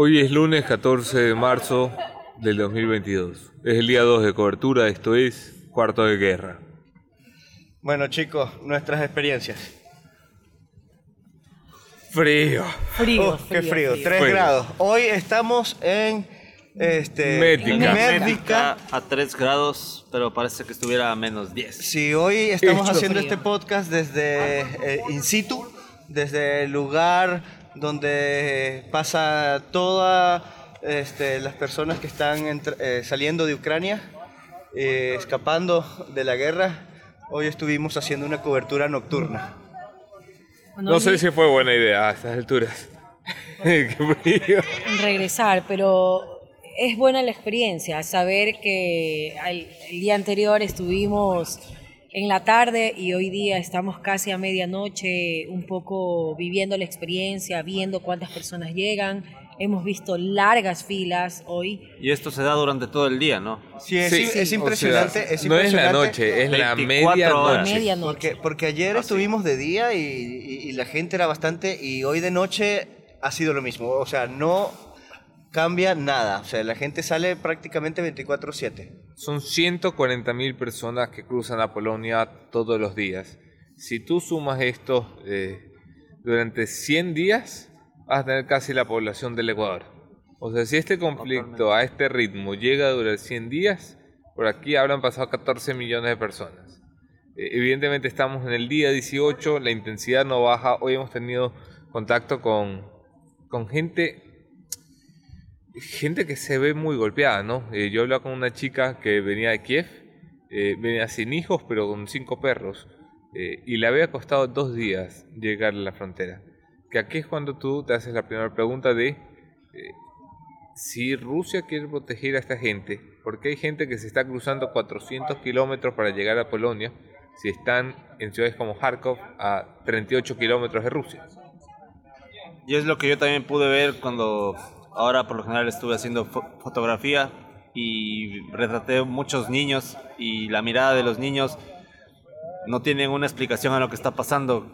Hoy es lunes 14 de marzo del 2022. Es el día 2 de cobertura, esto es Cuarto de Guerra. Bueno chicos, nuestras experiencias. Frío. Frío, Oh, qué frío, 3 Frío. grados. Hoy estamos en este, Médica. Médica. a 3 grados, pero parece que estuviera a menos 10. Sí, hoy estamos Hecho haciendo frío. este podcast desde eh, in situ, desde el lugar donde pasa todas este, las personas que están entr- eh, saliendo de Ucrania, eh, escapando de la guerra. Hoy estuvimos haciendo una cobertura nocturna. No sé si fue buena idea a estas alturas. Qué frío. regresar, pero es buena la experiencia, saber que al- el día anterior estuvimos en la tarde y hoy día estamos casi a medianoche, un poco viviendo la experiencia, viendo cuántas personas llegan. Hemos visto largas filas hoy. Y esto se da durante todo el día, ¿no? Sí, es, Sí, es impresionante. O sea, es no es la impresionante. noche, es la 24 horas. medianoche. Medianoche. Porque, porque ayer estuvimos de día y, y- y la gente era bastante y hoy de noche ha sido lo mismo. O sea, no cambia nada. O sea, la gente sale prácticamente 24/7. Son 140 mil personas que cruzan a Polonia todos los días. Si tú sumas esto eh, durante 100 días, vas a tener casi la población del Ecuador. O sea, si este conflicto a este ritmo llega a durar 100 días, por aquí habrán pasado 14 millones de personas. Eh, evidentemente estamos en el día 18, la intensidad no baja. Hoy hemos tenido contacto con, con gente gente que se ve muy golpeada, ¿no? Eh, yo hablaba con una chica que venía de Kiev, eh, venía sin hijos, pero con cinco perros, eh, y le había costado dos días llegar a la frontera. Que aquí es cuando tú te haces la primera pregunta de eh, si Rusia quiere proteger a esta gente, porque hay gente que se está cruzando 400 kilómetros para llegar a Polonia, si están en ciudades como Kharkov a 38 kilómetros de Rusia. Y es lo que yo también pude ver cuando ahora por lo general estuve haciendo fo- fotografía y retraté muchos niños y la mirada de los niños no tienen una explicación a lo que está pasando.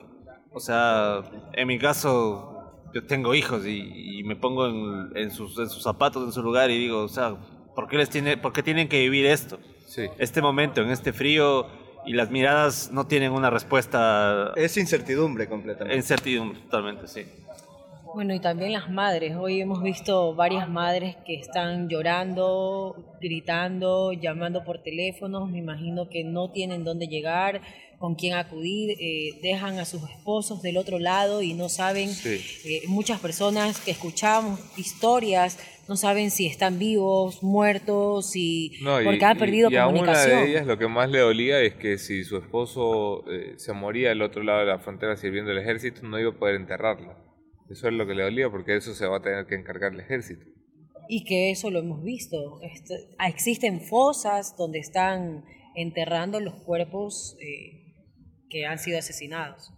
O sea, en mi caso yo tengo hijos y, y me pongo en, en sus, en sus zapatos, en su lugar y digo, o sea, ¿por qué, les tiene, ¿por qué tienen que vivir esto? Sí. Este momento, en este frío y las miradas no tienen una respuesta Es incertidumbre completamente. en certidumbre totalmente, sí. Bueno, y también las madres. Hoy hemos visto varias madres que están llorando, gritando, llamando por teléfonos. Me imagino que no tienen dónde llegar, con quién acudir. eh, dejan a sus esposos del otro lado y no saben. Sí. eh, muchas personas que escuchamos historias no saben si están vivos, muertos, si No, y- porque han y- perdido y a una comunicación. de ellas lo que más le dolía es que si su esposo eh, se moría al otro lado de la frontera sirviendo el ejército, no iba a poder enterrarla. Eso es lo que le dolía porque eso se va a tener que encargar el ejército. Y que eso lo hemos visto. Este, ah, existen fosas donde están enterrando los cuerpos eh, que han sido asesinados.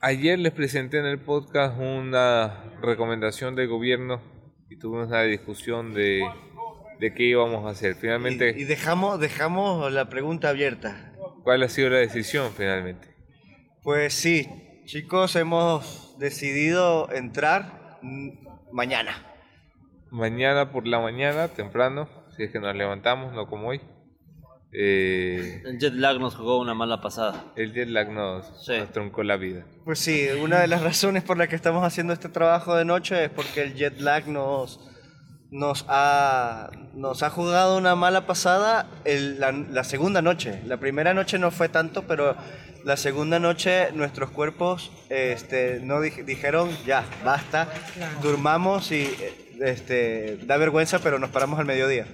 Ayer les presenté en el podcast una recomendación del gobierno y tuvimos una discusión de, de qué íbamos a hacer. Finalmente, Y, y dejamos, dejamos la pregunta abierta. ¿cuál ha sido la decisión finalmente? Pues sí, chicos, hemos decidido entrar mañana. Mañana por la mañana, temprano, si es que nos levantamos, no como hoy. eh, El jet lag nos jugó una mala pasada. el jet lag nos, Sí. nos truncó la vida. Pues sí, una de las razones por las que estamos haciendo este trabajo de noche es porque el jet lag nos, nos, ha, nos ha jugado una mala pasada el- la, la segunda noche. La primera noche no fue tanto, pero la segunda noche nuestros cuerpos este, no dij- dijeron, ya, basta, durmamos y este, da vergüenza, pero nos paramos al mediodía.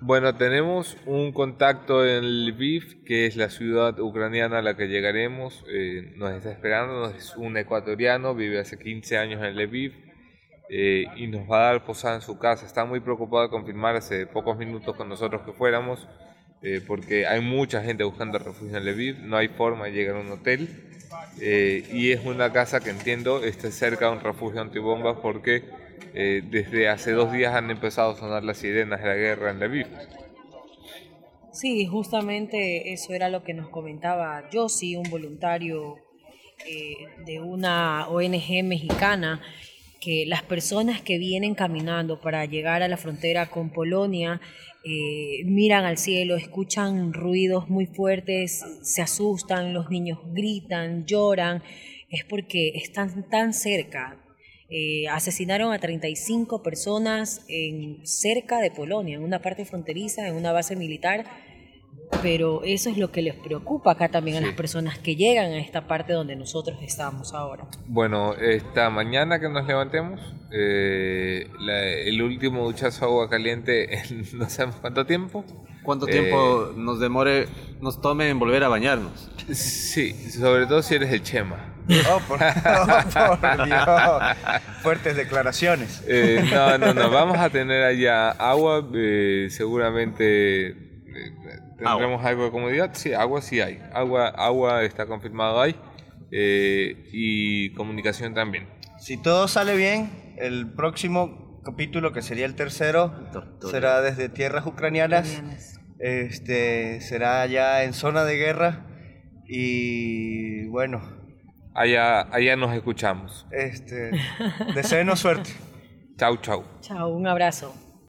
Bueno, tenemos un contacto en Lviv, que es la ciudad ucraniana a la que llegaremos. eh, nos está esperando, es un ecuatoriano, vive hace 15 años en Lviv eh, y nos va a dar posada en su casa. Está muy preocupado de confirmar hace pocos minutos con nosotros que fuéramos, eh, porque hay mucha gente buscando refugio en Lviv, no hay forma de llegar a un hotel. eh, y es una casa que entiendo está cerca de un refugio antibombas porque eh, desde hace dos días han empezado a sonar las sirenas de la guerra en Lviv. Sí, justamente eso era lo que nos comentaba Josie, un voluntario eh, de una ONG mexicana, que las personas que vienen caminando para llegar a la frontera con Polonia eh, miran al cielo, escuchan ruidos muy fuertes, se asustan, los niños gritan, lloran, es porque están tan cerca. Eh, asesinaron a 35 personas en, cerca de Polonia, en una parte fronteriza, en una base militar pero eso es lo que les preocupa acá también a las personas que llegan a esta parte donde nosotros estamos ahora. Bueno, esta mañana que nos levantemos, eh, el último duchazo de agua caliente en no sabemos cuánto tiempo. ¿Cuánto tiempo eh, nos demore, nos tome en volver a bañarnos? Sí, sobre todo si eres el Chema. Oh, por, oh, Dios. Fuertes declaraciones. Eh, no, no, no. Vamos a tener allá agua, seguramente ¿Tendremos algo de comodidad? Sí, agua sí hay. Agua, agua está confirmado ahí. Eh, y comunicación también. Si todo sale bien, el próximo capítulo, que sería el tercero, será desde tierras ucranianas. Este, será ya en zona de guerra. Y bueno. Allá, allá nos escuchamos. Este, deseenos suerte. Chau, chau. Chau, un abrazo.